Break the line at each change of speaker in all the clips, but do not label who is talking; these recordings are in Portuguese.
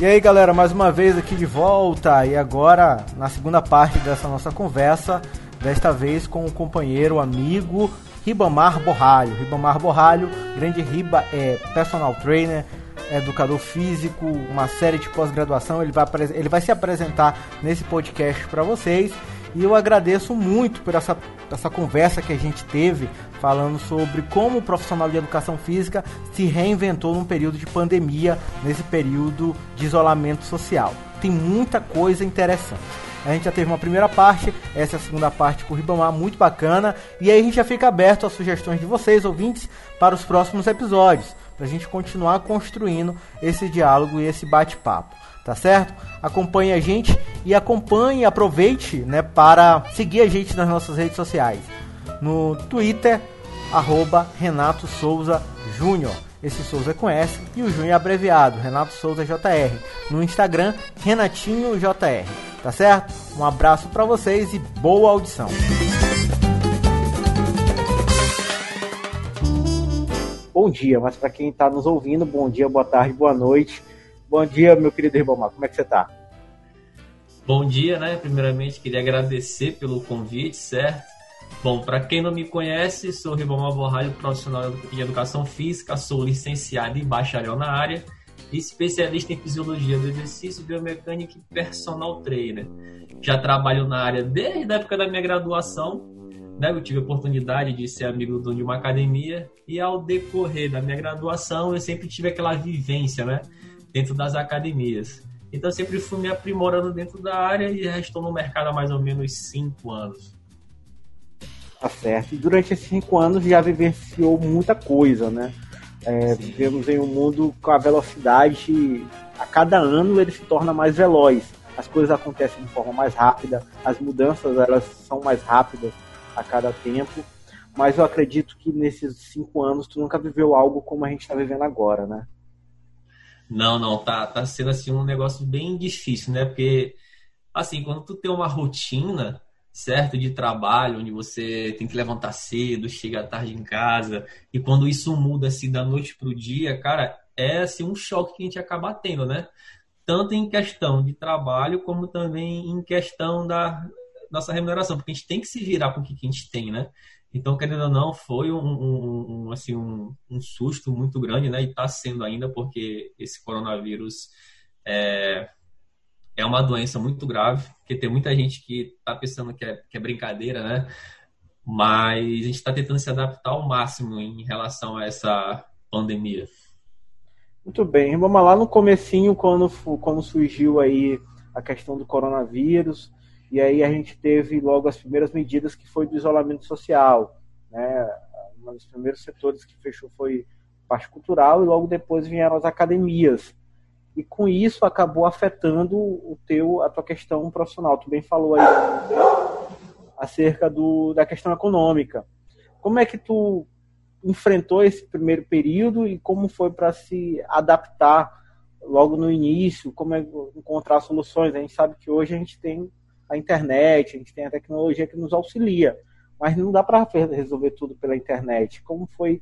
E aí, galera, mais uma vez aqui de volta e agora na segunda parte dessa nossa conversa, desta vez com o companheiro, amigo Ribamar Borralho. Ribamar Borralho, grande Riba é personal trainer, educador físico, uma série de pós-graduação. Ele vai, ele vai se apresentar nesse podcast para vocês. E eu agradeço muito por essa, essa conversa que a gente teve falando sobre como o profissional de educação física se reinventou num período de pandemia, nesse período de isolamento social. Tem muita coisa interessante. A gente já teve uma primeira parte, essa é a segunda parte com o Ribamar, muito bacana. E aí a gente já fica aberto às sugestões de vocês, ouvintes, para os próximos episódios, para a gente continuar construindo esse diálogo e esse bate-papo tá certo? Acompanhe a gente e acompanhe, aproveite, né, para seguir a gente nas nossas redes sociais. No Twitter, arroba Renato Souza Júnior. Esse Souza S e o Júnior é abreviado, Renato Souza JR. No Instagram, Renatinho JR. Tá certo? Um abraço para vocês e boa audição. Bom dia, mas para quem está nos ouvindo, bom dia, boa tarde, boa noite. Bom dia, meu querido Ribamar, como é que você está?
Bom dia, né? Primeiramente, queria agradecer pelo convite, certo? Bom, para quem não me conhece, sou Ribamar Borralho, profissional de educação física, sou licenciado e bacharel na área, especialista em fisiologia do exercício, biomecânica e personal trainer. Já trabalho na área desde a época da minha graduação, né? Eu tive a oportunidade de ser amigo dono de uma academia e ao decorrer da minha graduação eu sempre tive aquela vivência, né? Dentro das academias. Então sempre fui me aprimorando dentro da área e já estou no mercado há mais ou menos cinco anos.
Tá certo. E durante esses cinco anos já vivenciou muita coisa, né? É, vivemos em um mundo com a velocidade, a cada ano ele se torna mais veloz. As coisas acontecem de forma mais rápida, as mudanças elas são mais rápidas a cada tempo. Mas eu acredito que nesses cinco anos tu nunca viveu algo como a gente está vivendo agora, né?
Não, não, tá, tá sendo assim um negócio bem difícil, né? Porque, assim, quando tu tem uma rotina, certo, de trabalho, onde você tem que levantar cedo, chega tarde em casa, e quando isso muda assim da noite pro dia, cara, é assim um choque que a gente acaba tendo, né? Tanto em questão de trabalho, como também em questão da nossa remuneração, porque a gente tem que se virar com o que a gente tem, né? Então, querendo ou não, foi um, um, um assim, um, um, susto muito grande, né? E está sendo ainda, porque esse coronavírus é, é uma doença muito grave, porque tem muita gente que está pensando que é, que é brincadeira, né? Mas a gente está tentando se adaptar ao máximo em relação a essa pandemia.
Muito bem, vamos lá no comecinho, quando, quando surgiu aí a questão do coronavírus, e aí a gente teve logo as primeiras medidas que foi do isolamento social, né? Um dos primeiros setores que fechou foi parte cultural e logo depois vieram as academias. E com isso acabou afetando o teu a tua questão profissional. Tu bem falou aí acerca do, da questão econômica. Como é que tu enfrentou esse primeiro período e como foi para se adaptar logo no início, como é encontrar soluções? A gente sabe que hoje a gente tem a internet, a gente tem a tecnologia que nos auxilia, mas não dá para resolver tudo pela internet. Como foi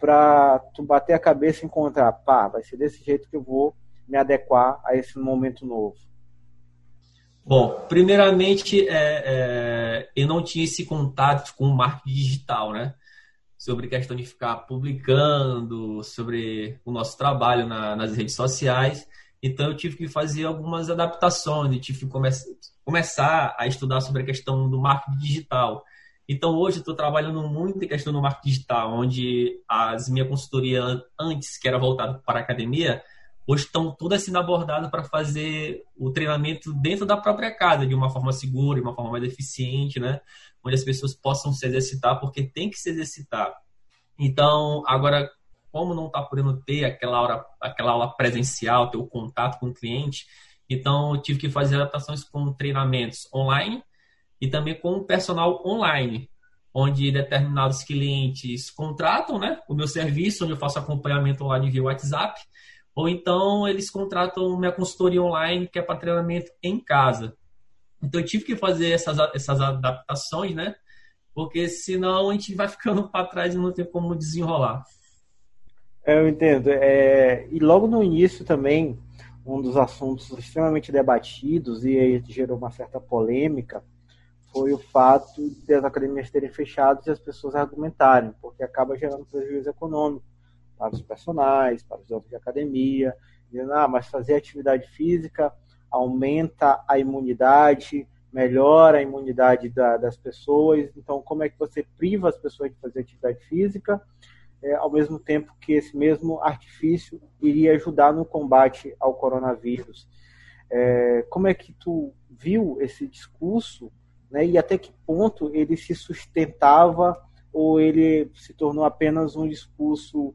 para tu bater a cabeça e encontrar, pá, vai ser desse jeito que eu vou me adequar a esse momento novo?
Bom, primeiramente, é, é, eu não tinha esse contato com o marketing digital, né? Sobre questão de ficar publicando, sobre o nosso trabalho na, nas redes sociais. Então, eu tive que fazer algumas adaptações, eu tive que come começar a estudar sobre a questão do marketing digital. Então, hoje, estou trabalhando muito em questão do marketing digital, onde as minha consultoria antes, que era voltada para a academia, hoje estão todas sendo abordadas para fazer o treinamento dentro da própria casa, de uma forma segura, de uma forma mais eficiente, né? Onde as pessoas possam se exercitar, porque tem que se exercitar. Então, agora, como não está podendo ter aquela, hora, aquela aula presencial, ter o contato com o cliente, então eu tive que fazer adaptações com treinamentos online e também com o personal online, onde determinados clientes contratam né, o meu serviço, onde eu faço acompanhamento online via WhatsApp, ou então eles contratam minha consultoria online, que é para treinamento em casa. Então eu tive que fazer essas, essas adaptações, né? Porque senão a gente vai ficando para trás e não tem como desenrolar.
Eu entendo. É, e logo no início também, um dos assuntos extremamente debatidos e gerou uma certa polêmica foi o fato de as academias terem fechado e as pessoas argumentarem, porque acaba gerando prejuízo econômico para os personagens, para os donos de academia, dizendo, ah, mas fazer atividade física aumenta a imunidade, melhora a imunidade da, das pessoas, então como é que você priva as pessoas de fazer atividade física, é, ao mesmo tempo que esse mesmo artifício iria ajudar no combate ao coronavírus. É, como é que tu viu esse discurso né, e até que ponto ele se sustentava ou ele se tornou apenas um discurso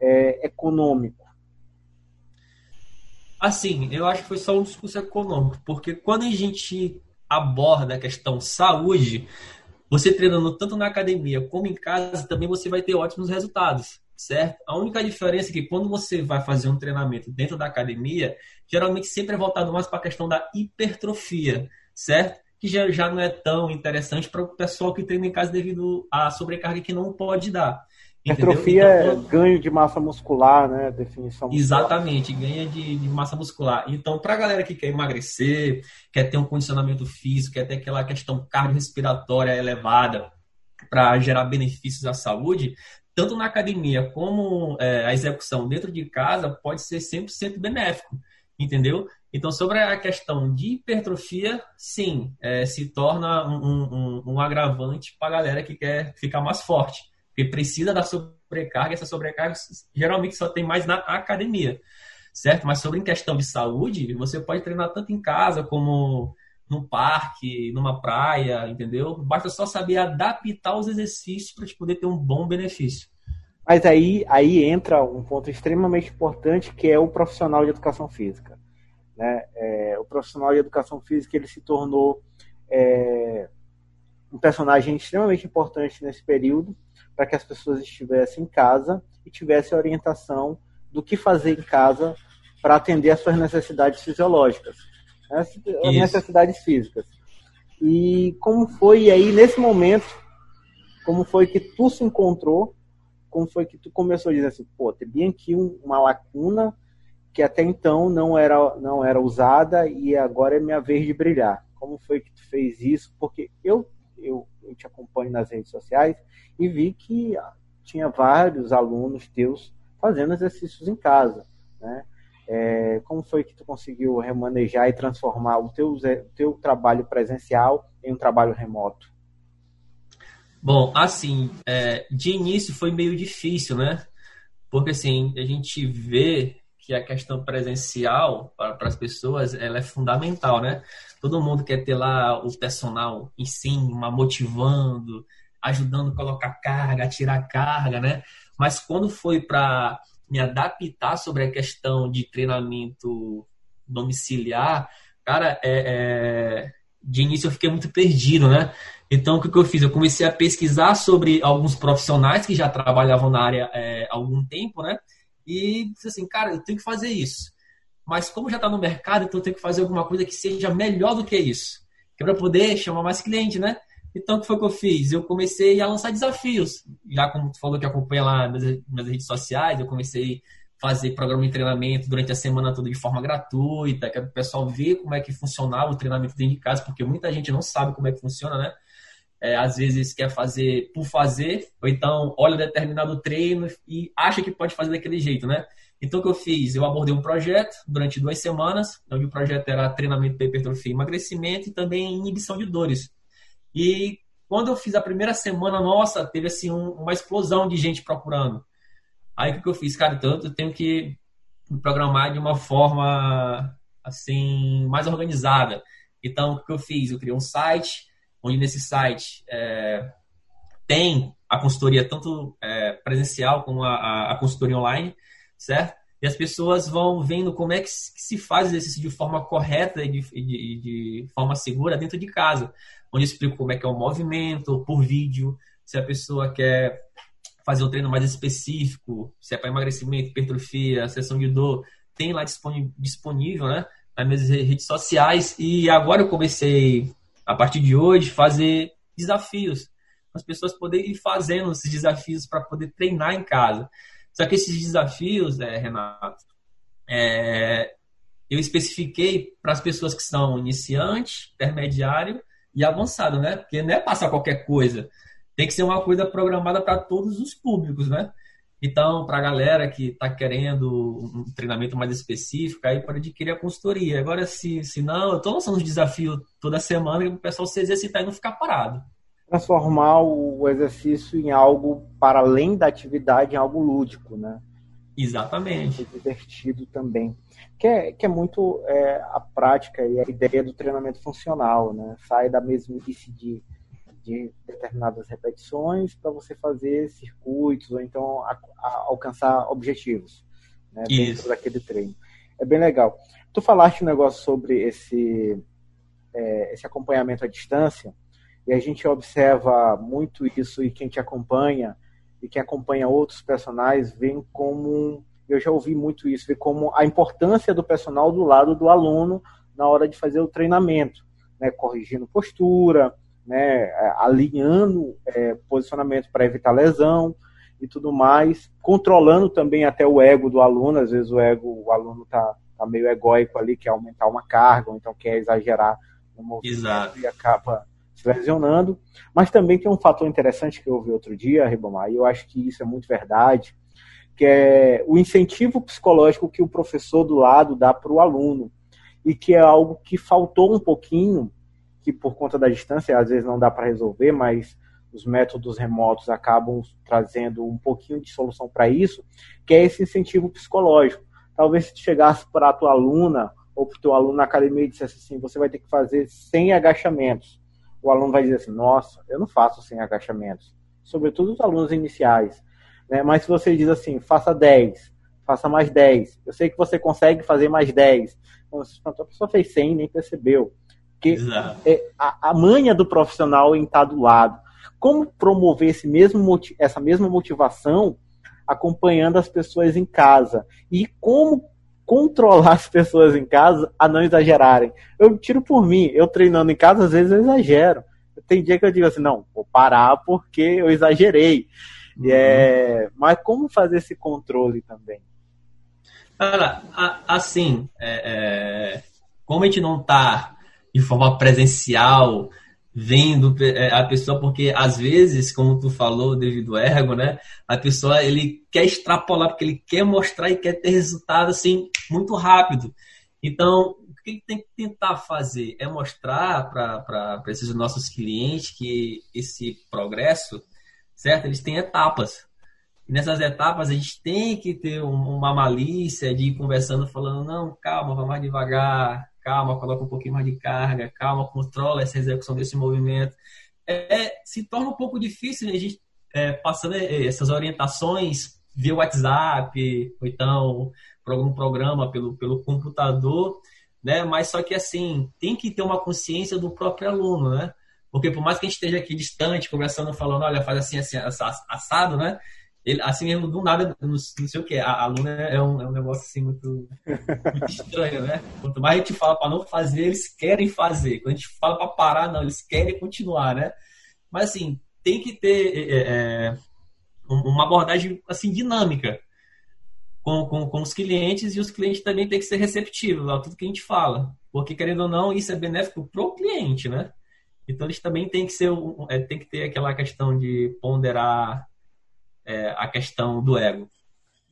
é, econômico?
Assim, eu acho que foi só um discurso econômico, porque quando a gente aborda a questão saúde, você treinando tanto na academia como em casa, também você vai ter ótimos resultados, certo? A única diferença é que quando você vai fazer um treinamento dentro da academia, geralmente sempre é voltado mais para a questão da hipertrofia, certo? Que já, já não é tão interessante para o pessoal que treina em casa devido à sobrecarga que não pode dar.
Hipertrofia então, é ganho de massa muscular, né? Definição muscular.
Exatamente, ganha de, de massa muscular. Então, para a galera que quer emagrecer, quer ter um condicionamento físico, quer ter aquela questão cardiorrespiratória elevada para gerar benefícios à saúde, tanto na academia como é, a execução dentro de casa pode ser 100% benéfico, entendeu? Então, sobre a questão de hipertrofia, sim, é, se torna um, um, um agravante para a galera que quer ficar mais forte porque precisa da sobrecarga, essa sobrecarga geralmente só tem mais na academia, certo? Mas sobre em questão de saúde, você pode treinar tanto em casa como num parque, numa praia, entendeu? Basta só saber adaptar os exercícios para poder ter um bom benefício.
Mas aí, aí entra um ponto extremamente importante que é o profissional de educação física. Né? É, o profissional de educação física ele se tornou é, um personagem extremamente importante nesse período para que as pessoas estivessem em casa e tivessem orientação do que fazer em casa para atender às suas necessidades fisiológicas, né? as necessidades físicas. E como foi aí nesse momento, como foi que tu se encontrou, como foi que tu começou a dizer assim, pô, tem bem aqui uma lacuna que até então não era não era usada e agora é minha vez de brilhar. Como foi que tu fez isso? Porque eu eu, eu te acompanho nas redes sociais e vi que tinha vários alunos teus fazendo exercícios em casa, né? É, como foi que tu conseguiu remanejar e transformar o teu, teu trabalho presencial em um trabalho remoto?
Bom, assim, é, de início foi meio difícil, né? Porque assim, a gente vê que a questão presencial para, as pessoas ela é fundamental, né? Todo mundo quer ter lá o personal em cima, motivando, ajudando a colocar carga, a tirar carga, né? Mas quando foi para me adaptar sobre a questão de treinamento domiciliar, cara, é, é, de início eu fiquei muito perdido, né? Então, o que, que eu fiz? Eu comecei a pesquisar sobre alguns profissionais que já trabalhavam na área é, há algum tempo, né? E disse assim, cara, eu tenho que fazer isso. Mas como já está no mercado, então eu tenho que fazer alguma coisa que seja melhor do que isso. Que é para poder chamar mais cliente, né? Então, o que foi que eu fiz? Eu comecei a lançar desafios. Já como tu falou que acompanha lá nas, nas redes sociais, eu comecei a fazer programa de treinamento durante a semana toda de forma gratuita, que é o pessoal ver como é que funcionava o treinamento dentro de casa, porque muita gente não sabe como é que funciona, né? É, às vezes quer fazer por fazer, ou então olha determinado treino e acha que pode fazer daquele jeito, né? Então, o que eu fiz? Eu abordei um projeto durante duas semanas, onde o projeto era treinamento de hipertrofia e emagrecimento e também inibição de dores. E quando eu fiz a primeira semana, nossa, teve assim um, uma explosão de gente procurando. Aí o que eu fiz? Cara, então eu tenho que me programar de uma forma assim mais organizada. Então, o que eu fiz? Eu criei um site, onde nesse site é, tem a consultoria tanto é, presencial como a, a, consultoria online certo? E as pessoas vão vendo como é que se faz exercício de forma correta e de, de, de, forma segura dentro de casa. Onde eu explico como é que é o movimento, por vídeo, se a pessoa quer fazer um treino mais específico, se é para emagrecimento, hipertrofia, sessão de dor, tem lá disponível, né? Nas minhas redes sociais. E agora eu comecei, a partir de hoje, fazer desafios. As pessoas poderem ir fazendo esses desafios para poder treinar em casa. Só que esses desafios, é, Renato, é, eu especifiquei para as pessoas que são iniciantes, intermediário e avançado, né? Porque não é passar qualquer coisa. Tem que ser uma coisa programada para todos os públicos, né? Então, para a galera que está querendo um treinamento mais específico, aí pode adquirir a consultoria. Agora, se, se não, eu estou lançando um desafio toda semana para o pessoal se exercitar e não ficar parado.
Transformar o exercício em algo para além da atividade, em algo lúdico, né?
Exatamente.
divertido também. Que é, que é muito é, a prática e a ideia do treinamento funcional, né? Sai da mesmice de de determinadas repetições para você fazer circuitos ou então a, a alcançar objetivos né, dentro daquele treino. É bem legal. Tu falaste um negócio sobre esse, é, esse acompanhamento à distância e a gente observa muito isso e quem te acompanha e quem acompanha outros personagens vem como eu já ouvi muito isso, vê como a importância do personal do lado do aluno na hora de fazer o treinamento, né, corrigindo postura, né, é, alinhando é, posicionamento para evitar lesão e tudo mais, controlando também até o ego do aluno, às vezes o ego, o aluno tá, tá meio egóico ali, quer aumentar uma carga, ou então quer exagerar no movimento
Exato.
e acaba se lesionando, mas também tem um fator interessante que eu vi outro dia, Ribamar, e eu acho que isso é muito verdade, que é o incentivo psicológico que o professor do lado dá para o aluno, e que é algo que faltou um pouquinho que por conta da distância às vezes não dá para resolver, mas os métodos remotos acabam trazendo um pouquinho de solução para isso, que é esse incentivo psicológico. Talvez se chegasse para a tua aluna ou para o teu aluno na academia e dissesse assim, você vai ter que fazer 100 agachamentos. O aluno vai dizer assim, nossa, eu não faço 100 agachamentos. Sobretudo os alunos iniciais. Né? Mas se você diz assim, faça 10, faça mais 10. Eu sei que você consegue fazer mais 10. Então, a pessoa fez 100 e nem percebeu. Porque é, a, a manha do profissional em estar do lado. Como promover esse mesmo, essa mesma motivação acompanhando as pessoas em casa? E como controlar as pessoas em casa a não exagerarem? Eu tiro por mim, eu treinando em casa, às vezes eu exagero. Tem dia que eu digo assim, não, vou parar porque eu exagerei. Uhum. É, mas como fazer esse controle também?
Cara, assim, é, é, como a gente não está de forma presencial, vendo é, a pessoa, porque às vezes, como tu falou, devido ao ergo, né? A pessoa ele quer extrapolar porque ele quer mostrar e quer ter resultado assim muito rápido. Então, o que tem que tentar fazer é mostrar para esses nossos clientes que esse progresso, certo? Eles têm etapas. Nessas etapas a gente tem que ter uma malícia de ir conversando, falando, não, calma, vamos mais devagar, calma, coloca um pouquinho mais de carga, calma, controla essa execução desse movimento. É, se torna um pouco difícil né, a gente é, passando é, essas orientações via WhatsApp, ou então por algum programa pelo, pelo computador, né? Mas só que assim, tem que ter uma consciência do próprio aluno, né? Porque por mais que a gente esteja aqui distante, conversando, falando, olha, faz assim, assim, assado, né? Ele, assim mesmo, do nada, não, sei o que, a aluna é um, é um negócio assim muito, muito estranho, né? Quanto mais a gente fala para não fazer, eles querem fazer. Quando a gente fala para parar, não, eles querem continuar, né? Mas assim, tem que ter é, é, é uma abordagem assim dinâmica com, com, com os clientes e os clientes também têm que ser receptivos a tudo que a gente fala. Porque, querendo ou não, isso é benéfico para o cliente, né? Então, eles também têm que, ser, é, tem que ter aquela questão de ponderar é, a questão do ego.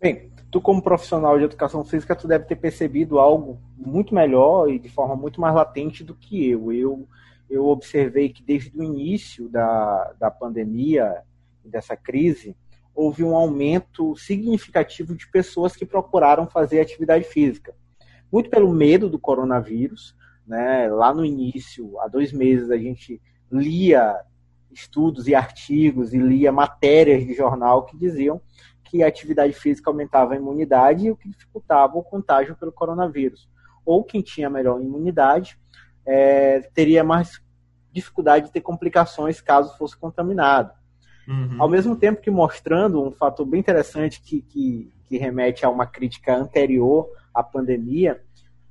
Bem, tu como profissional de educação física, tu deve ter percebido algo muito melhor e de forma muito mais latente do que eu. Eu, eu observei que desde o início da, da pandemia, dessa crise, houve um aumento significativo de pessoas que procuraram fazer atividade física. Muito pelo medo do coronavírus, né? Lá no início, há dois meses, a gente lia estudos e artigos e lia matérias de jornal que diziam que a atividade física aumentava a imunidade e o que dificultava o contágio pelo coronavírus. Ou quem tinha melhor imunidade é, teria mais dificuldade de ter complicações caso fosse contaminado. Uhum. Ao mesmo tempo que mostrando um fator bem interessante que, que, que remete a uma crítica anterior à pandemia,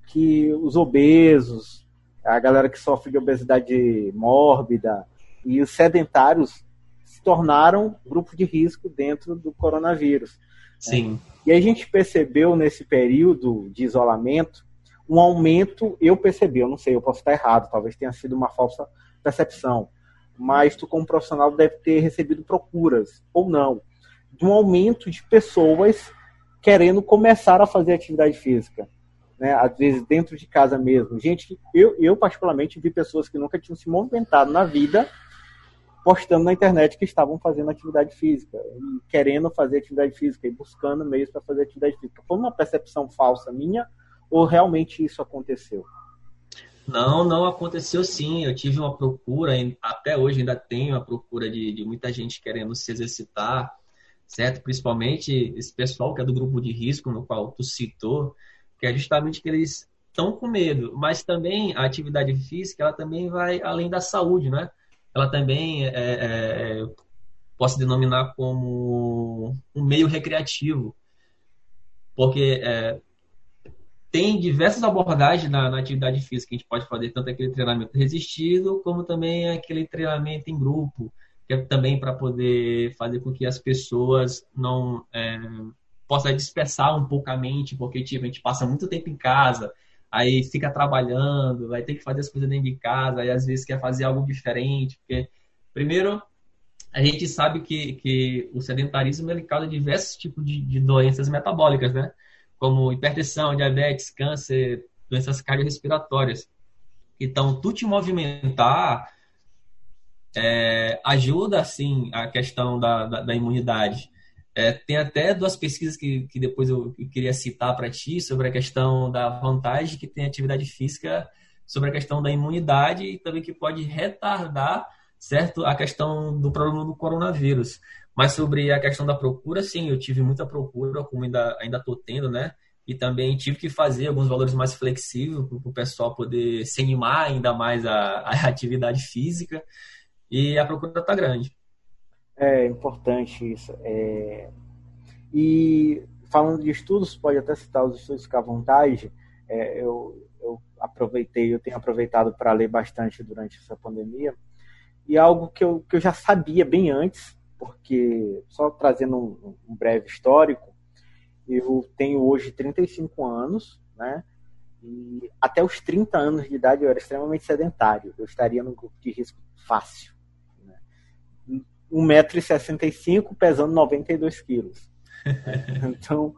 que os obesos, a galera que sofre de obesidade mórbida, e os sedentários se tornaram grupo de risco dentro do coronavírus.
Sim.
E a gente percebeu nesse período de isolamento um aumento, eu percebi, eu não sei, eu posso estar errado, talvez tenha sido uma falsa percepção, mas tu como profissional deve ter recebido procuras, ou não, de um aumento de pessoas querendo começar a fazer atividade física. Né? Às vezes dentro de casa mesmo. Gente eu, eu particularmente vi pessoas que nunca tinham se movimentado na vida postando na internet que estavam fazendo atividade física, e querendo fazer atividade física e buscando meios para fazer atividade física. Foi uma percepção falsa minha ou realmente isso aconteceu?
Não, não aconteceu sim. Eu tive uma procura, até hoje ainda tenho a procura de, de muita gente querendo se exercitar, certo? Principalmente esse pessoal que é do grupo de risco, no qual tu citou, que é justamente que eles estão com medo. Mas também a atividade física, ela também vai além da saúde, né? Ela também é, é, é posso denominar como um meio recreativo, porque é, tem diversas abordagens na, na, atividade física. A gente pode fazer tanto aquele treinamento resistido, como também aquele treinamento em grupo, que é também para poder fazer com que as pessoas não é, possam dispersar um pouco a mente, porque tipo, a gente passa muito tempo em casa, aí fica trabalhando, vai ter que fazer as coisas dentro de casa, aí às vezes quer fazer algo diferente, porque primeiro a gente sabe que, que o sedentarismo ele causa diversos tipos de, de doenças metabólicas, né? como hipertensão, diabetes, câncer, doenças cardiorrespiratórias. Então, tu te movimentar é, ajuda, assim, a questão da, da, da imunidade. É, tem até duas pesquisas que, que depois eu, queria citar para ti sobre a questão da vantagem que tem a atividade física sobre a questão da imunidade e também que pode retardar certo a questão do problema do coronavírus. Mas sobre a questão da procura, sim, eu tive muita procura, como ainda ainda estou tendo, né? E também tive que fazer alguns valores mais flexíveis para o pessoal poder se animar ainda mais a, a atividade física. E a procura está grande.
É importante isso. É... E falando de estudos, pode até citar os estudos ficar à vontade. É, eu, eu aproveitei, eu tenho aproveitado para ler bastante durante essa pandemia. E algo que eu, que eu já sabia bem antes, porque, só trazendo um, um breve histórico, eu tenho hoje 35 anos, né? E até os 30 anos de idade eu era extremamente sedentário. Eu estaria no grupo de risco fácil. Né? 1,65m, pesando 92 quilos. então,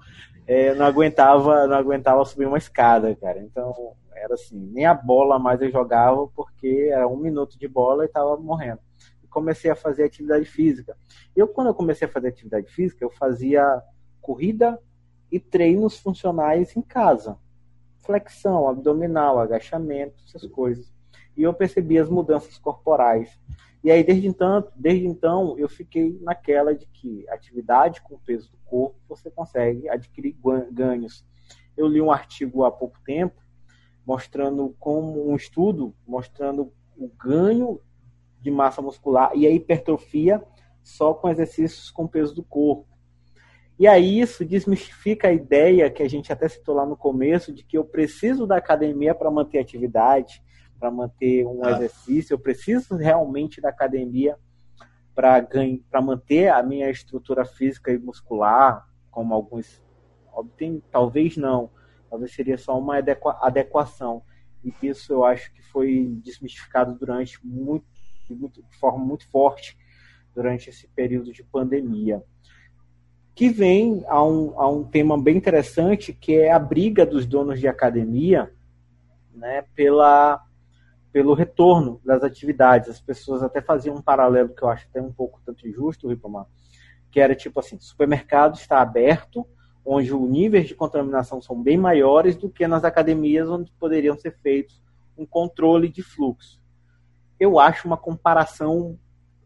é, não aguentava não aguentava subir uma escada, cara. Então, era assim, nem a bola mais eu jogava, porque era um minuto de bola e estava morrendo comecei a fazer atividade física. Eu, quando eu comecei a fazer atividade física, eu fazia corrida e treinos funcionais em casa. Flexão, abdominal, agachamento, essas coisas. E eu percebi as mudanças corporais. E aí, desde então, desde então, eu fiquei naquela de que atividade com o peso do corpo você consegue adquirir ganhos. Eu li um artigo há pouco tempo mostrando como um estudo mostrando o ganho de massa muscular e a hipertrofia só com exercícios com peso do corpo. E aí isso desmistifica a ideia que a gente até citou lá no começo de que eu preciso da academia para manter atividade, para manter um ah. exercício, eu preciso realmente da academia para para manter a minha estrutura física e muscular, como alguns obtêm, talvez não, talvez seria só uma adequação. E isso eu acho que foi desmistificado durante muito muito, de forma muito forte durante esse período de pandemia. Que vem a um, a um tema bem interessante, que é a briga dos donos de academia né, pela, pelo retorno das atividades. As pessoas até faziam um paralelo que eu acho até um pouco tanto injusto, Ripamar, que era tipo assim, supermercado está aberto, onde os níveis de contaminação são bem maiores do que nas academias onde poderiam ser feitos um controle de fluxo eu acho uma comparação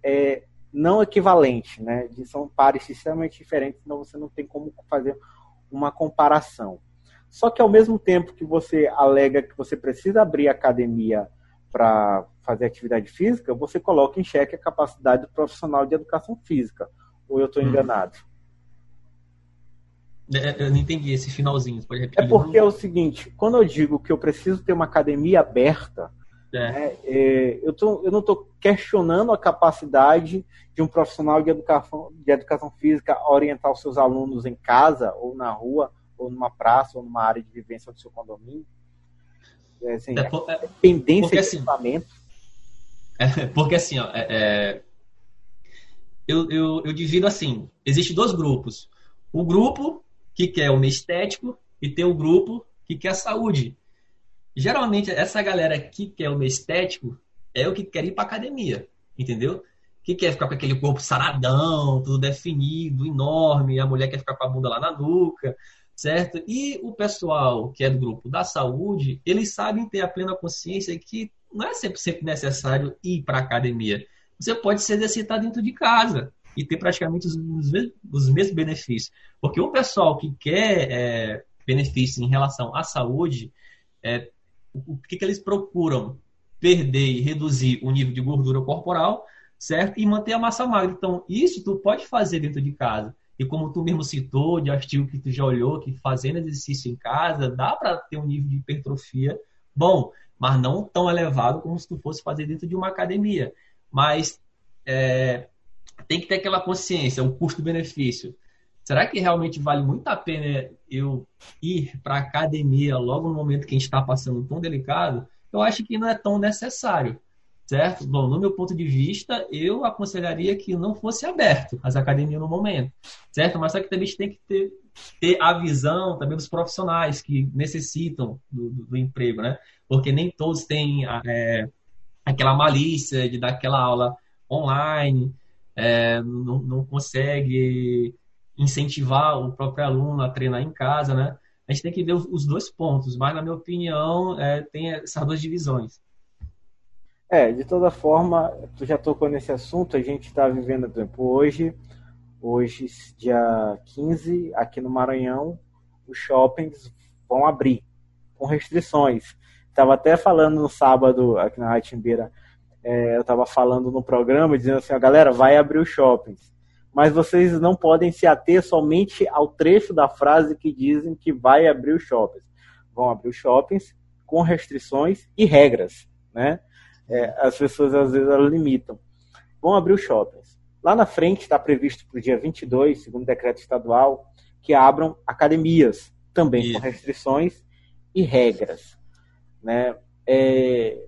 é, não equivalente, né? São pares extremamente diferentes, então você não tem como fazer uma comparação. Só que ao mesmo tempo que você alega que você precisa abrir academia para fazer atividade física, você coloca em xeque a capacidade do profissional de educação física. Ou eu estou hum. enganado?
É, eu não entendi esse finalzinho. Pode repetir?
É porque é o seguinte: quando eu digo que eu preciso ter uma academia aberta, é. Né? É, eu, tô, eu não estou questionando a capacidade de um profissional de educação, de educação física orientar os seus alunos em casa, ou na rua, ou numa praça, ou numa área de vivência do seu condomínio. É, assim, é, por, é, dependência porque, de assim, equipamento.
É, porque assim, ó, é, é, eu, eu, eu divido assim: existe dois grupos. O grupo que quer o estético e tem o grupo que quer a saúde. Geralmente, essa galera que quer o estético é o que quer ir para academia, entendeu? Que quer ficar com aquele corpo saradão, tudo definido, enorme, a mulher quer ficar com a bunda lá na nuca, certo? E o pessoal que é do grupo da saúde, eles sabem ter a plena consciência que não é sempre, sempre necessário ir para academia. Você pode se exercitar dentro de casa e ter praticamente os, os mesmos benefícios. Porque o pessoal que quer é, benefícios em relação à saúde, é, o que, que eles procuram? Perder e reduzir o nível de gordura corporal, certo? E manter a massa magra. Então, isso tu pode fazer dentro de casa. E como tu mesmo citou, de artigo que tu já olhou, que fazendo exercício em casa, dá para ter um nível de hipertrofia bom, mas não tão elevado como se tu fosse fazer dentro de uma academia. Mas é, tem que ter aquela consciência, o custo-benefício. Será que realmente vale muito a pena eu ir para a academia logo no momento que a gente está passando tão delicado? Eu acho que não é tão necessário certo? Bom, no meu ponto de vista, eu aconselharia que não fosse aberto as academias no momento, certo? Mas só que também a gente tem que ter, ter a visão também dos profissionais que necessitam do, do, do emprego, né? Porque nem todos têm é, aquela malícia de dar aquela aula online, é, não, não consegue incentivar o próprio aluno a treinar em casa, né? A gente tem que ver os dois pontos, mas na minha opinião é, tem essas duas divisões.
É, de toda forma, tu já tocou nesse assunto, a gente está vivendo, por exemplo, hoje, hoje, dia 15, aqui no Maranhão, os shoppings vão abrir, com restrições. Estava até falando no sábado, aqui na Ratimbeira, é, eu estava falando no programa, dizendo assim, a galera, vai abrir os shoppings. Mas vocês não podem se ater somente ao trecho da frase que dizem que vai abrir os shoppings. Vão abrir os shoppings com restrições e regras, né? É, as pessoas às vezes elas limitam. Vão abrir os shoppings. Lá na frente está previsto para o dia 22, segundo o decreto estadual, que abram academias, também Isso. com restrições e regras. Né? É,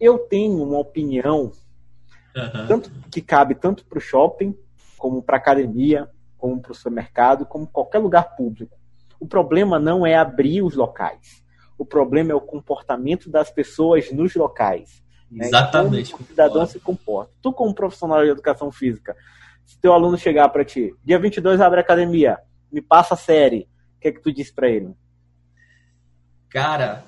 eu tenho uma opinião uhum. tanto que cabe tanto para o shopping, como para academia, como para o supermercado, como qualquer lugar público. O problema não é abrir os locais. O problema é o comportamento das pessoas nos locais.
Né? Exatamente.
Como o cidadão se comporta. Tu, como profissional de educação física, se teu aluno chegar para ti, dia 22 abre a academia, me passa a série, o que é que tu diz para ele?
Cara,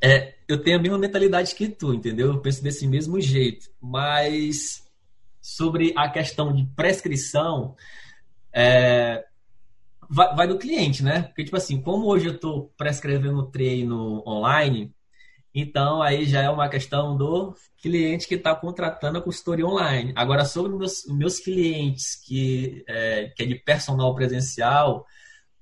é, eu tenho a mesma mentalidade que tu, entendeu? Eu penso desse mesmo jeito. Mas sobre a questão de prescrição, é, vai, vai do cliente, né? Porque, tipo assim, como hoje eu estou prescrevendo treino online, então aí já é uma questão do cliente que está contratando a consultoria online. Agora, sobre meus, meus clientes que é, que é de personal presencial,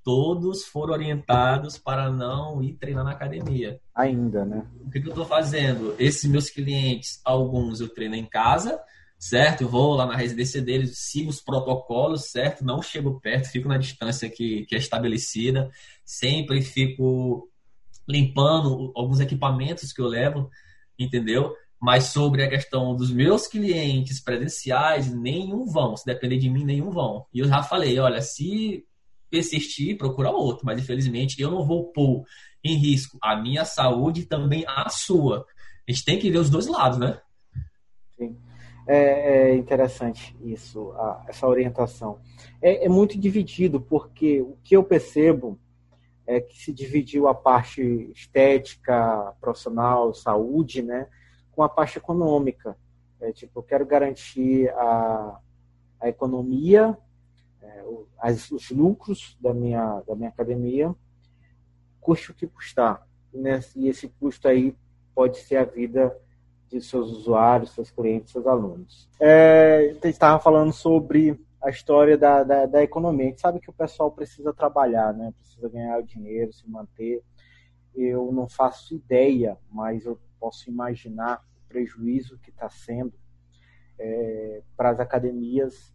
todos foram orientados para não ir treinar na academia.
Ainda, né?
O que, que eu estou fazendo? Esses meus clientes, alguns eu treino em casa, certo? Eu vou lá na residência deles, sigo os protocolos, certo? Não chego perto, fico na distância que, que é estabelecida, sempre fico limpando alguns equipamentos que eu levo, entendeu? Mas sobre a questão dos meus clientes presenciais, nenhum vão. Se depender de mim, nenhum vão. E eu já falei, olha, se persistir, procura outro. Mas infelizmente eu não vou pôr em risco a minha saúde e também a sua. A gente tem que ver os dois lados, né?
É, é interessante isso, essa orientação. É, é, muito dividido, porque o que eu percebo é que se dividiu a parte estética, profissional, saúde, né, com a parte econômica. É, tipo, eu quero garantir a, a economia, é, as, os lucros da minha, da minha academia, custe o que custar. Né, e esse custo aí pode ser a vida de seus usuários, seus clientes, seus alunos. É, a gente estava falando sobre a história da, da, da, economia. A gente sabe que o pessoal precisa trabalhar, né? precisa ganhar dinheiro, se manter. Eu não faço ideia, mas eu posso imaginar o prejuízo que está sendo é, para as academias,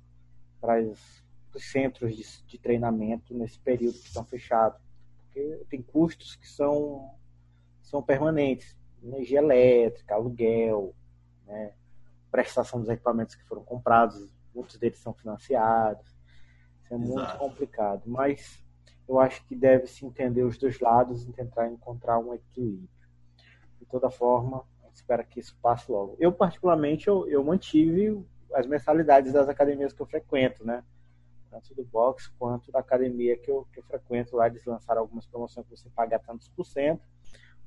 para os centros de, de treinamento nesse período que estão fechados. Porque tem custos que são são permanentes. Energia elétrica, aluguel, né? prestação dos equipamentos que foram comprados, muitos deles são financiados. Isso é Exato. muito complicado. Mas eu acho que deve se entender os dois lados e tentar encontrar um equilíbrio. De toda forma, espero que isso passe logo. Eu, particularmente, eu, eu mantive as mensalidades das academias que eu frequento, né? Tanto do boxe quanto da academia que eu, que eu frequento lá. Eles lançaram algumas promoções que você paga tantos por cento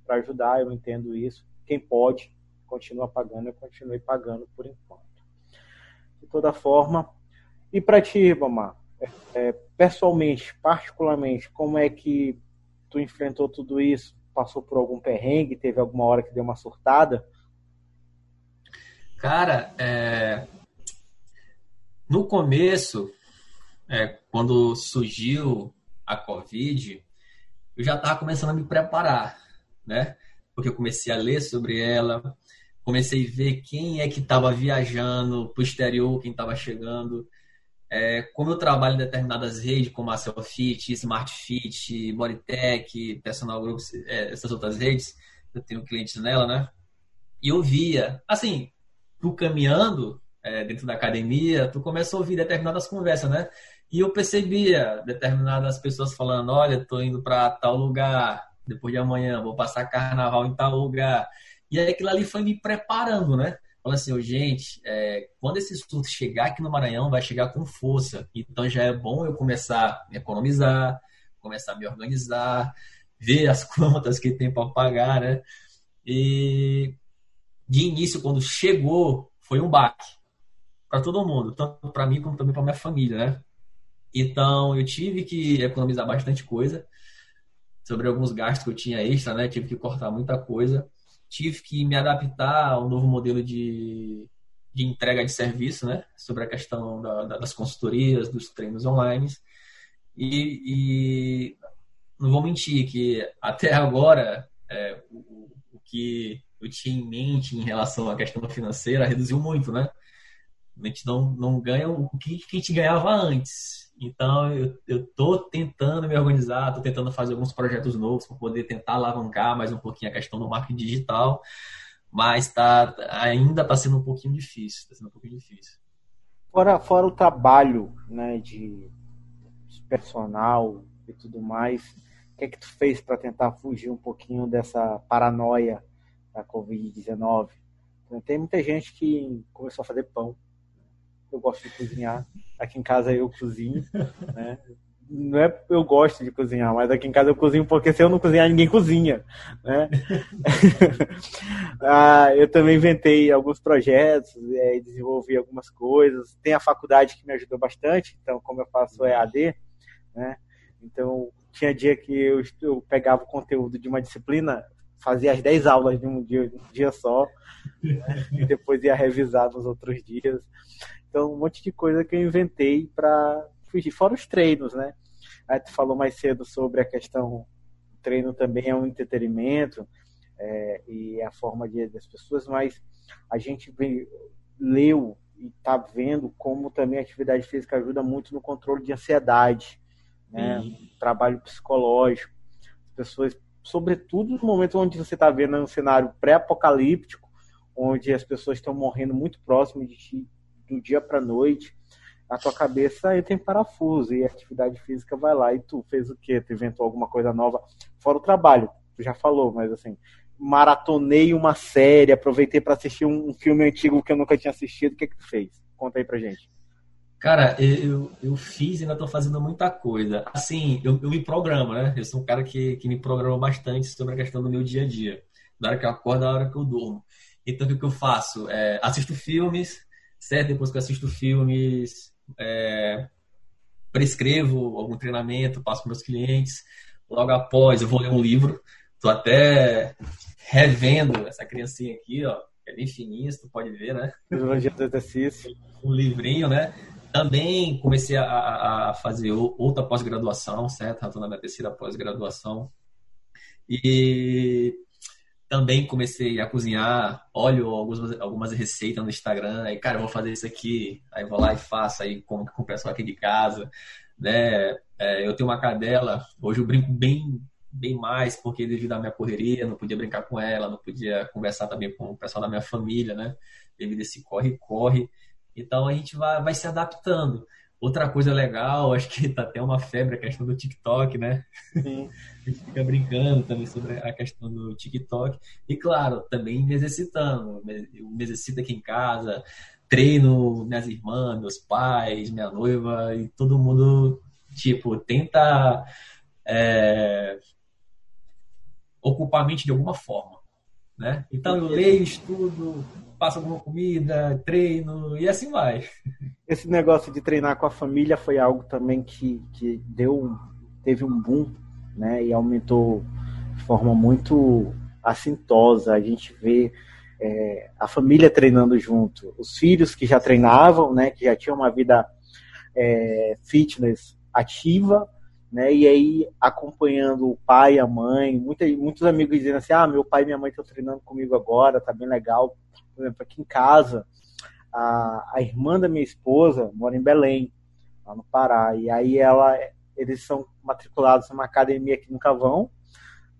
para ajudar, eu entendo isso. Quem pode, continua pagando, eu continuei pagando por enquanto. De toda forma, e para ti, Ribamar, é, é, pessoalmente, particularmente, como é que tu enfrentou tudo isso? Passou por algum perrengue? Teve alguma hora que deu uma surtada?
Cara, é... no começo, é, quando surgiu a Covid, eu já estava começando a me preparar, né? Porque eu comecei a ler sobre ela, comecei a ver quem é que estava viajando para o exterior, quem estava chegando. É, como eu trabalho em determinadas redes, como a Selfit, Smart Fit, Bodytech, Personal Groups, é, essas outras redes, eu tenho clientes nela, né? E eu via, assim, tu caminhando é, dentro da academia, tu começa a ouvir determinadas conversas, né? E eu percebia determinadas pessoas falando: olha, tô indo para tal lugar, depois de amanhã, vou passar carnaval em tal lugar. E aí aquilo ali foi me preparando, né? Falando assim, oh, gente, é, quando esse surto chegar aqui no Maranhão, vai chegar com força. Então já é bom eu começar a economizar, começar a me organizar, ver as contas que tem para pagar, né? E de início, quando chegou, foi um baque para todo mundo, tanto para mim como também para minha família, né? Então eu tive que economizar bastante coisa sobre alguns gastos que eu tinha extra, né? Tive que cortar muita coisa tive que me adaptar a um novo modelo de, de entrega de serviço, né? Sobre a questão da, da, das consultorias, dos treinos online. E, e, não vou mentir que até agora é, o, o, que eu tinha em mente em relação à questão financeira reduziu muito, né? A gente não, não ganha o que, que a gente ganhava antes. Então, eu, tô tentando me organizar, tô tentando fazer alguns projetos novos para poder tentar alavancar mais um pouquinho a questão do marketing digital, mas tá, ainda está sendo um pouquinho difícil, está sendo um pouquinho difícil.
Fora, fora o trabalho, né, de personal e tudo mais, o que é que tu fez para tentar fugir um pouquinho dessa paranoia da Covid-19? Tem muita gente que começou a fazer pão, eu gosto de cozinhar. Aqui em casa eu cozinho, né? Não é eu gosto de cozinhar, mas aqui em casa eu cozinho porque se eu não cozinhar, ninguém cozinha, né? ah, eu também inventei alguns projetos, é, desenvolvi algumas coisas. Tem a faculdade que me ajudou bastante, então como eu faço EAD, né? Então tinha dia que eu, eu pegava o conteúdo de uma disciplina, fazia as 10 aulas de um dia, um dia só, né? e depois ia revisar nos outros dias. Então, um monte de coisa que eu inventei para fugir. Fora os treinos, né? Aí tu falou mais cedo sobre a questão. Treino também é um entretenimento é, e é a forma de, das pessoas, mas a gente leu e está vendo como também a atividade física ajuda muito no controle de ansiedade, né? trabalho psicológico. As pessoas, sobretudo no momento onde você está vendo um cenário pré-apocalíptico, onde as pessoas estão morrendo muito próximo de ti, do dia para noite, a tua cabeça entra em parafuso e a atividade física vai lá. E tu fez o quê? Tu inventou alguma coisa nova? Fora o trabalho, tu já falou, mas assim, maratonei uma série, aproveitei para assistir um, filme antigo que eu nunca tinha assistido. O que, que tu fez? Conta aí pra gente.
Cara, eu, eu fiz e ainda tô fazendo muita coisa. Assim, eu, eu me programo, né? Eu sou um cara que, que me programa bastante sobre a questão do meu dia a dia. Da hora que eu acordo, da hora que eu durmo. Então, o que, que eu faço? É, assisto filmes, certo? Depois que eu assisto filmes, é, prescrevo algum treinamento, passo para meus clientes. Logo após, eu vou ler um livro. Estou até revendo essa criancinha aqui, ó, é bem fininha, tu pode ver, né?
Fisiologia do exercício.
Um livrinho, né? Também comecei a, a fazer outra pós-graduação, certo? Estou na minha terceira pós-graduação. E também comecei a cozinhar, olho algumas, algumas receitas no Instagram, aí, cara, eu vou fazer isso aqui, aí vou lá e faço, aí como com o pessoal aqui de casa, né? É, eu tenho uma cadela, hoje eu brinco bem bem mais, porque devido à minha correria, não podia brincar com ela, não podia conversar também com o pessoal da minha família, né? Devido a esse corre-corre. Então a gente vai, vai se adaptando. Outra coisa legal, acho que tá até uma febre a questão do TikTok, né? Sim. a gente fica brincando também sobre a questão do TikTok. E claro, também me exercitando. Eu me exercito aqui em casa, treino minhas irmãs, meus pais, minha noiva, e todo mundo, tipo, tenta é, ocupar a mente de alguma forma. Né? Então eu leio, estudo, passo alguma comida, treino e assim vai.
Esse negócio de treinar com a família foi algo também que, que deu, teve um boom, né? E aumentou de forma muito assintosa. A gente vê é, a família treinando junto, os filhos que já treinavam, né? Que já tinham uma vida é, fitness ativa, né? E aí acompanhando o pai, a mãe, muita, muitos amigos dizendo assim, ah, meu pai e minha mãe estão treinando comigo agora, tá bem legal. Por exemplo, aqui em casa, a, a irmã da minha esposa mora em Belém, lá no Pará, e aí ela, eles são matriculados numa academia aqui no Cavão,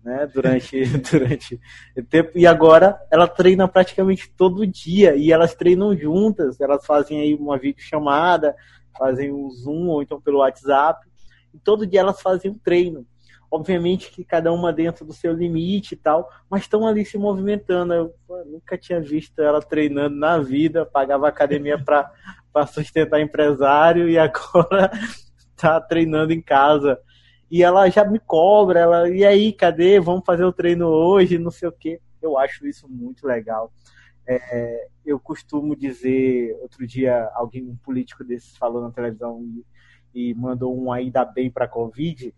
né, durante, durante o tempo, e agora ela treina praticamente todo dia, e elas treinam juntas, elas fazem aí uma videochamada, fazem um Zoom, ou então pelo WhatsApp, e todo dia elas fazem um treino. Obviamente que cada uma dentro do seu limite e tal, mas estão ali se movimentando. Eu pô, nunca tinha visto ela treinando na vida, pagava academia para sustentar empresário e agora está treinando em casa. E ela já me cobra, ela, e aí, cadê? Vamos fazer o treino hoje, não sei o quê. Eu acho isso muito legal. É, eu costumo dizer, outro dia, alguém, um político desses falou na televisão, e mandou um ainda bem para a Covid,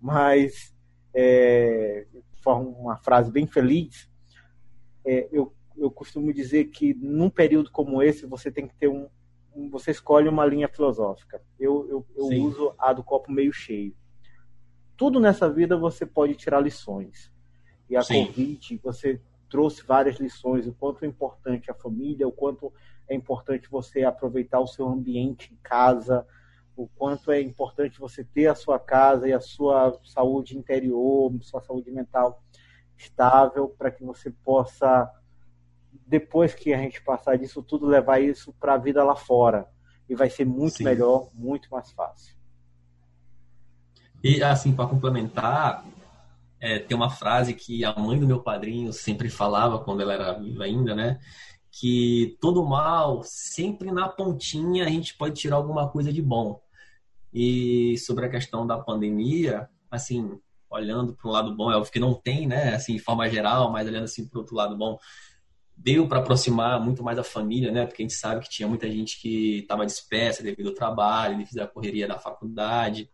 mas é, uma frase bem feliz. É, eu, eu costumo dizer que num período como esse você tem que ter um, um você escolhe uma linha filosófica. Eu, eu, eu uso a do copo meio cheio. Tudo nessa vida você pode tirar lições. E a Sim. Covid, você trouxe várias lições, o quanto é importante a família, o quanto é importante você aproveitar o seu ambiente em casa, o quanto é importante você ter a sua casa e a sua saúde interior, sua saúde mental estável, para que você possa, depois que a gente passar disso tudo, levar isso para a vida lá fora. E vai ser muito Sim. melhor, muito mais fácil.
E, assim, para complementar, é, tem uma frase que a mãe do meu padrinho sempre falava quando ela era viva ainda, né? Que todo mal, sempre na pontinha, a gente pode tirar alguma coisa de bom. E sobre a questão da pandemia, assim, olhando para o lado bom, é óbvio que não tem, né, assim, de forma geral, mas olhando assim para o outro lado bom, deu para aproximar muito mais a família, né, porque a gente sabe que tinha muita gente que estava dispersa devido ao trabalho, devido à correria da faculdade,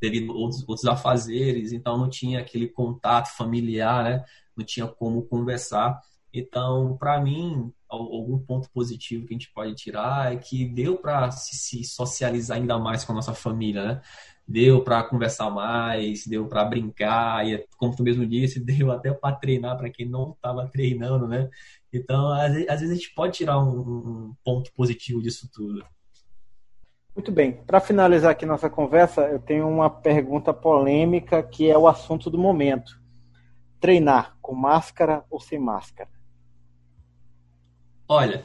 devido a outros, outros afazeres, então não tinha aquele contato familiar, né, não tinha como conversar. Então, para mim, algum ponto positivo que a gente pode tirar é que deu para se, socializar ainda mais com a nossa família, né? Deu para conversar mais, deu para brincar, e como tu mesmo disse, deu até para treinar para quem não estava treinando, né? Então, às, vezes a gente pode tirar um, um ponto positivo disso tudo.
Muito bem. Para finalizar aqui nossa conversa, eu tenho uma pergunta polêmica que é o assunto do momento. Treinar com máscara ou sem máscara?
Olha,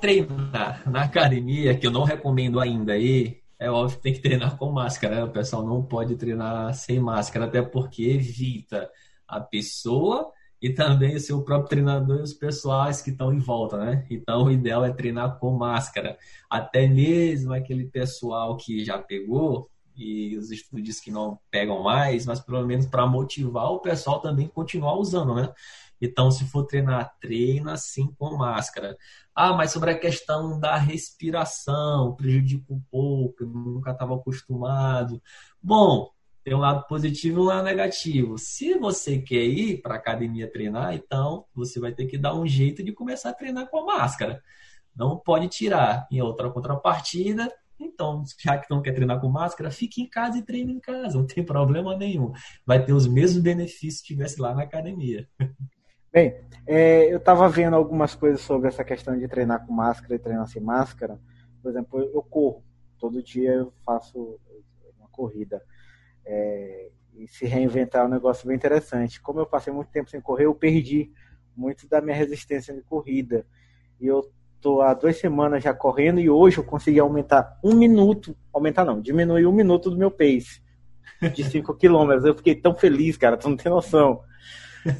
treinar na academia, que eu não recomendo ainda aí, é óbvio que tem que treinar com máscara. Né? O pessoal não pode treinar sem máscara, até porque evita a pessoa e também o seu próprio treinador e os pessoais que estão em volta, né? Então, o ideal é treinar com máscara. Até mesmo aquele pessoal que já pegou, e os estudos que não pegam mais, mas pelo menos para motivar o pessoal também continuar usando, né? Então, se for treinar, treina sim com máscara. Ah, mas sobre a questão da respiração, prejudica um pouco, eu nunca estava acostumado. Bom, tem um lado positivo e um lado negativo. Se você quer ir para academia treinar, então você vai ter que dar um jeito de começar a treinar com a máscara. Não pode tirar. Em outra contrapartida, então, já que não quer treinar com máscara, fique em casa e treine em casa, não tem problema nenhum. Vai ter os mesmos benefícios se estivesse lá na academia.
Bem, é, eu estava vendo algumas coisas sobre essa questão de treinar com máscara e treinar sem máscara. Por exemplo, eu, corro. Todo dia eu faço uma corrida. se reinventar é um negócio bem interessante. Como eu passei muito tempo sem correr, eu perdi muito da minha resistência de corrida. E eu tô há duas semanas já correndo e hoje eu consegui aumentar um minuto, aumentar não, diminuir um minuto do meu pace de 5 quilômetros. Eu fiquei tão feliz, cara, tu não tem noção.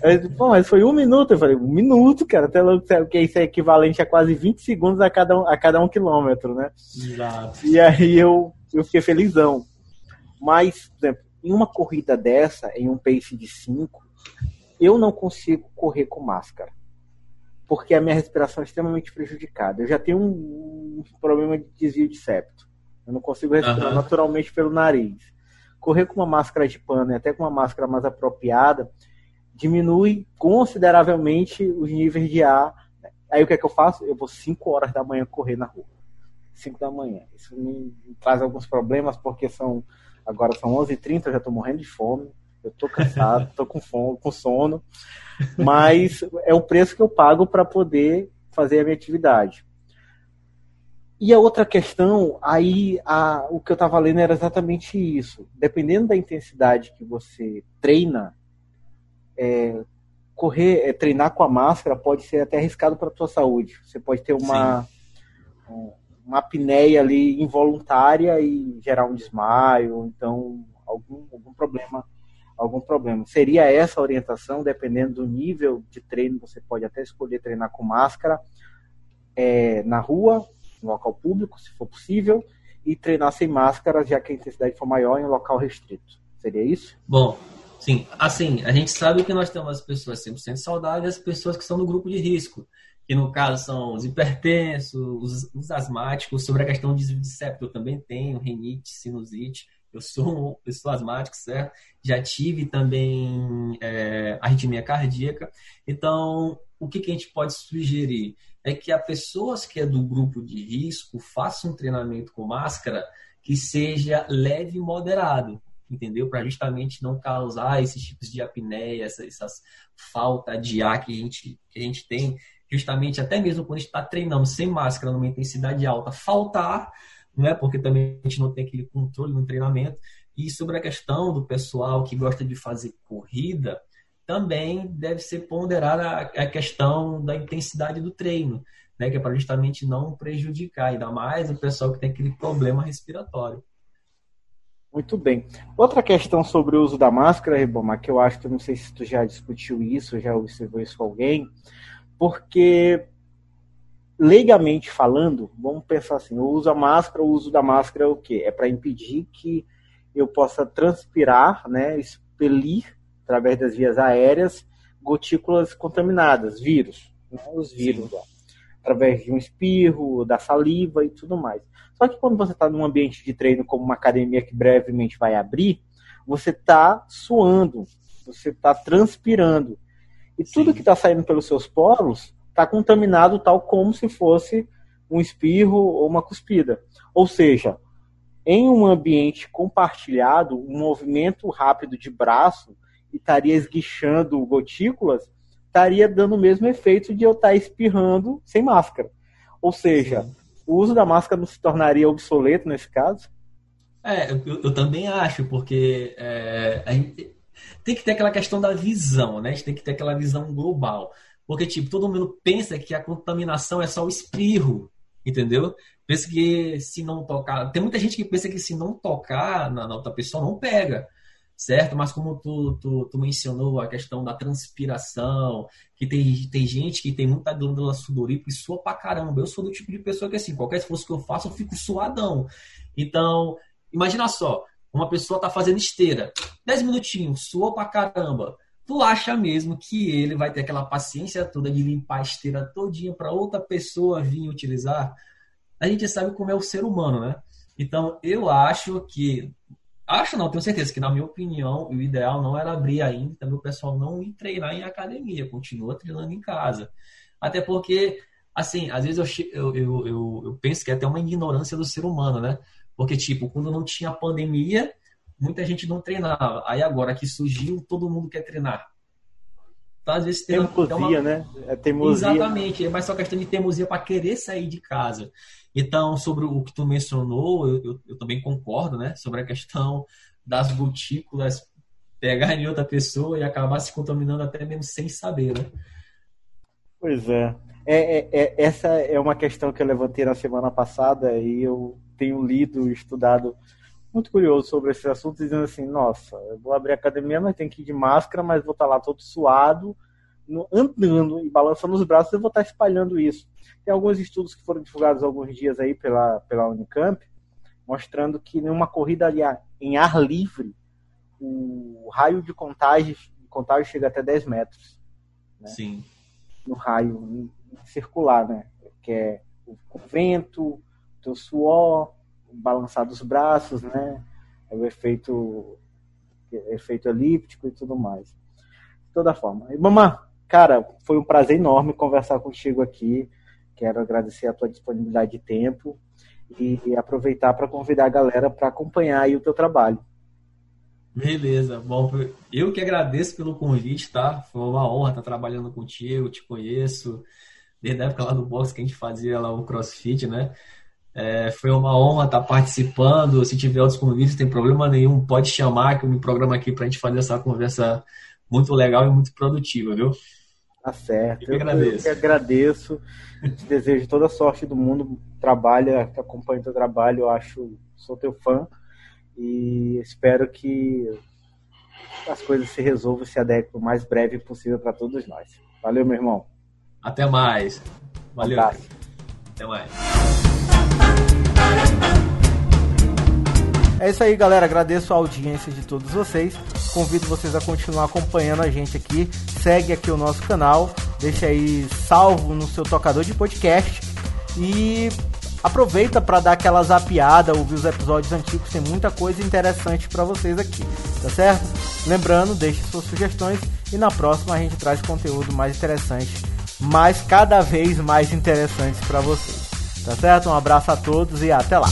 Eu, Pô, mas foi um minuto. Eu falei, um minuto, cara, até logo, que isso é equivalente a quase 20 segundos a cada um, a cada um quilômetro, né?
Exato.
E aí eu, eu fiquei felizão. Mas, por exemplo, em uma corrida dessa, em um pace de 5, eu não consigo correr com máscara. Porque a minha respiração é extremamente prejudicada. Eu já tenho um, problema de desvio de septo. Eu não consigo respirar uhum. naturalmente pelo nariz. Correr com uma máscara de pano e até com uma máscara mais apropriada diminui consideravelmente os níveis de ar. Aí o que é que eu faço? Eu vou 5 horas da manhã correr na rua. 5 da manhã. Isso me traz alguns problemas porque são agora são 11h30, eu já estou morrendo de fome. Eu estou cansado, estou com fome, com sono, mas é o preço que eu pago para poder fazer a minha atividade. E a outra questão, aí a, o que eu estava lendo era exatamente isso. Dependendo da intensidade que você treina, é, correr, é, treinar com a máscara pode ser até arriscado para a tua saúde. Você pode ter uma, uma apneia ali involuntária e gerar um desmaio, então algum, algum problema algum problema. Seria essa a orientação, dependendo do nível de treino, você pode até escolher treinar com máscara é, na rua, no local público, se for possível, e treinar sem máscara, já que a intensidade for maior em um local restrito. Seria isso?
Bom, sim. Assim, a gente sabe que nós temos as pessoas 100% saudáveis e as pessoas que estão no grupo de risco, que no caso são os hipertensos, os, os asmáticos. Sobre a questão de septo, eu também tenho rinite, sinusite eu sou, eu sou asmático, certo? Já tive também é, arritmia cardíaca. Então, o que, que a gente pode sugerir? É que a pessoas que é do grupo de risco façam um treinamento com máscara que seja leve e moderado, entendeu? Para justamente não causar esses tipos de apneia, essas, essas falta de ar que a gente, que a gente tem, justamente até mesmo quando está treinando sem máscara numa intensidade alta, faltar né? porque também a gente não tem aquele controle no treinamento. E sobre a questão do pessoal que gosta de fazer corrida, também deve ser ponderada a questão da intensidade do treino, né? que é para justamente não prejudicar, ainda mais o pessoal que tem aquele problema respiratório.
Muito bem. Outra questão sobre o uso da máscara, Ribomar, que eu acho que eu não sei se tu já discutiu isso, já observou isso com alguém, porque legalmente falando, vamos pensar assim, eu uso a máscara, o uso da máscara é o quê? É para impedir que eu possa transpirar, né, expelir através das vias aéreas gotículas contaminadas, vírus, né, os vírus lá, através de um espirro, da saliva e tudo mais. Só que quando você está num ambiente de treino como uma academia que brevemente vai abrir, você está suando, você está transpirando. E Sim. tudo que está saindo pelos seus poros está contaminado tal como se fosse um espirro ou uma cuspida. Ou seja, em um ambiente compartilhado, um movimento rápido de braço estaria esguichando gotículas, estaria dando o mesmo efeito de eu estar espirrando sem máscara. Ou seja, Sim. o uso da máscara não se tornaria obsoleto nesse caso?
É, eu, eu também acho, porque é, a gente tem que ter aquela questão da visão, né? A gente tem que ter aquela visão global. Porque, tipo, todo mundo pensa que a contaminação é só o espirro, entendeu? Pensa que se não tocar. Tem muita gente que pensa que se não tocar na, na outra pessoa, não pega, certo? Mas como tu, tu, tu, mencionou a questão da transpiração, que tem, tem gente que tem muita glândula sudorífica e sua pra caramba. Eu sou do tipo de pessoa que, assim, qualquer esforço que eu faço, eu fico suadão. Então, imagina só, uma pessoa tá fazendo esteira, 10 minutinhos, suou pra caramba tu acha mesmo que ele vai ter aquela paciência toda de limpar a esteira todinha para outra pessoa vir utilizar? A gente sabe como é o ser humano, né? Então, eu acho que acho não, tenho certeza que na minha opinião, o ideal não era abrir ainda, também o pessoal não ir treinar em academia, continua treinando em casa. Até porque assim, às vezes eu, eu, eu, eu penso que é até uma ignorância do ser humano, né? Porque, tipo, quando não tinha pandemia, muita gente não treinava. Aí agora que surgiu, todo mundo quer treinar.
Então, às vezes tem teimosia, uma... né?
É teimosia. Exatamente, é mais só questão de teimosia para querer sair de casa. Então, sobre o que tu mencionou, eu, eu, eu, também concordo, né? Sobre a questão das gotículas pegar em outra pessoa e acabar se contaminando até mesmo sem saber, né?
Pois é. É, é, é. Essa é uma questão que eu levantei na semana passada e eu tenho lido e estudado muito curioso sobre esse assunto, dizendo assim, nossa, eu vou abrir a academia, mas tenho que ir de máscara, mas vou estar lá todo suado, andando e balançando os braços, eu vou estar espalhando isso. Tem alguns estudos que foram divulgados alguns dias aí pela, pela Unicamp, mostrando que numa corrida em ar livre, o raio de contágio, contágio chega até 10 metros.
Né? Sim.
No raio circular, né? Que é o vento, teu suor, balançar dos braços, né? É o efeito, efeito elíptico e tudo mais. De toda forma. E, cara, foi um prazer enorme conversar contigo aqui. Quero agradecer a tua disponibilidade de tempo e, e aproveitar para convidar a galera para acompanhar aí o teu trabalho.
Beleza, bom, eu que agradeço pelo convite, tá? Foi uma honra estar trabalhando contigo, te conheço, desde a época lá do box que a gente fazia lá o crossfit, né? É, foi uma honra estar participando. Se tiver outros convites, não tem problema nenhum, pode chamar que eu me programa aqui para a gente fazer essa conversa muito legal e muito produtiva, viu?
Tá certo. Eu, eu, agradeço. eu que agradeço. Te desejo toda a sorte do mundo. Trabalha, acompanha o teu trabalho, eu acho, sou teu fã. E espero que as coisas se resolvam e se adequem o mais breve possível para todos nós. Valeu, meu irmão.
Até mais. Valeu. Um Até mais.
É isso aí, galera. Agradeço a audiência de todos vocês. Convido vocês a continuar acompanhando a gente aqui. Segue aqui o nosso canal. Deixa aí salvo no seu tocador de podcast. E aproveita para dar aquela zapiada, ouvir os episódios antigos. Tem muita coisa interessante para vocês aqui. Tá certo? Lembrando, deixe suas sugestões. E na próxima a gente traz conteúdo mais interessante. Mais cada vez mais interessantes para vocês. Tá certo? Um abraço a todos e até lá.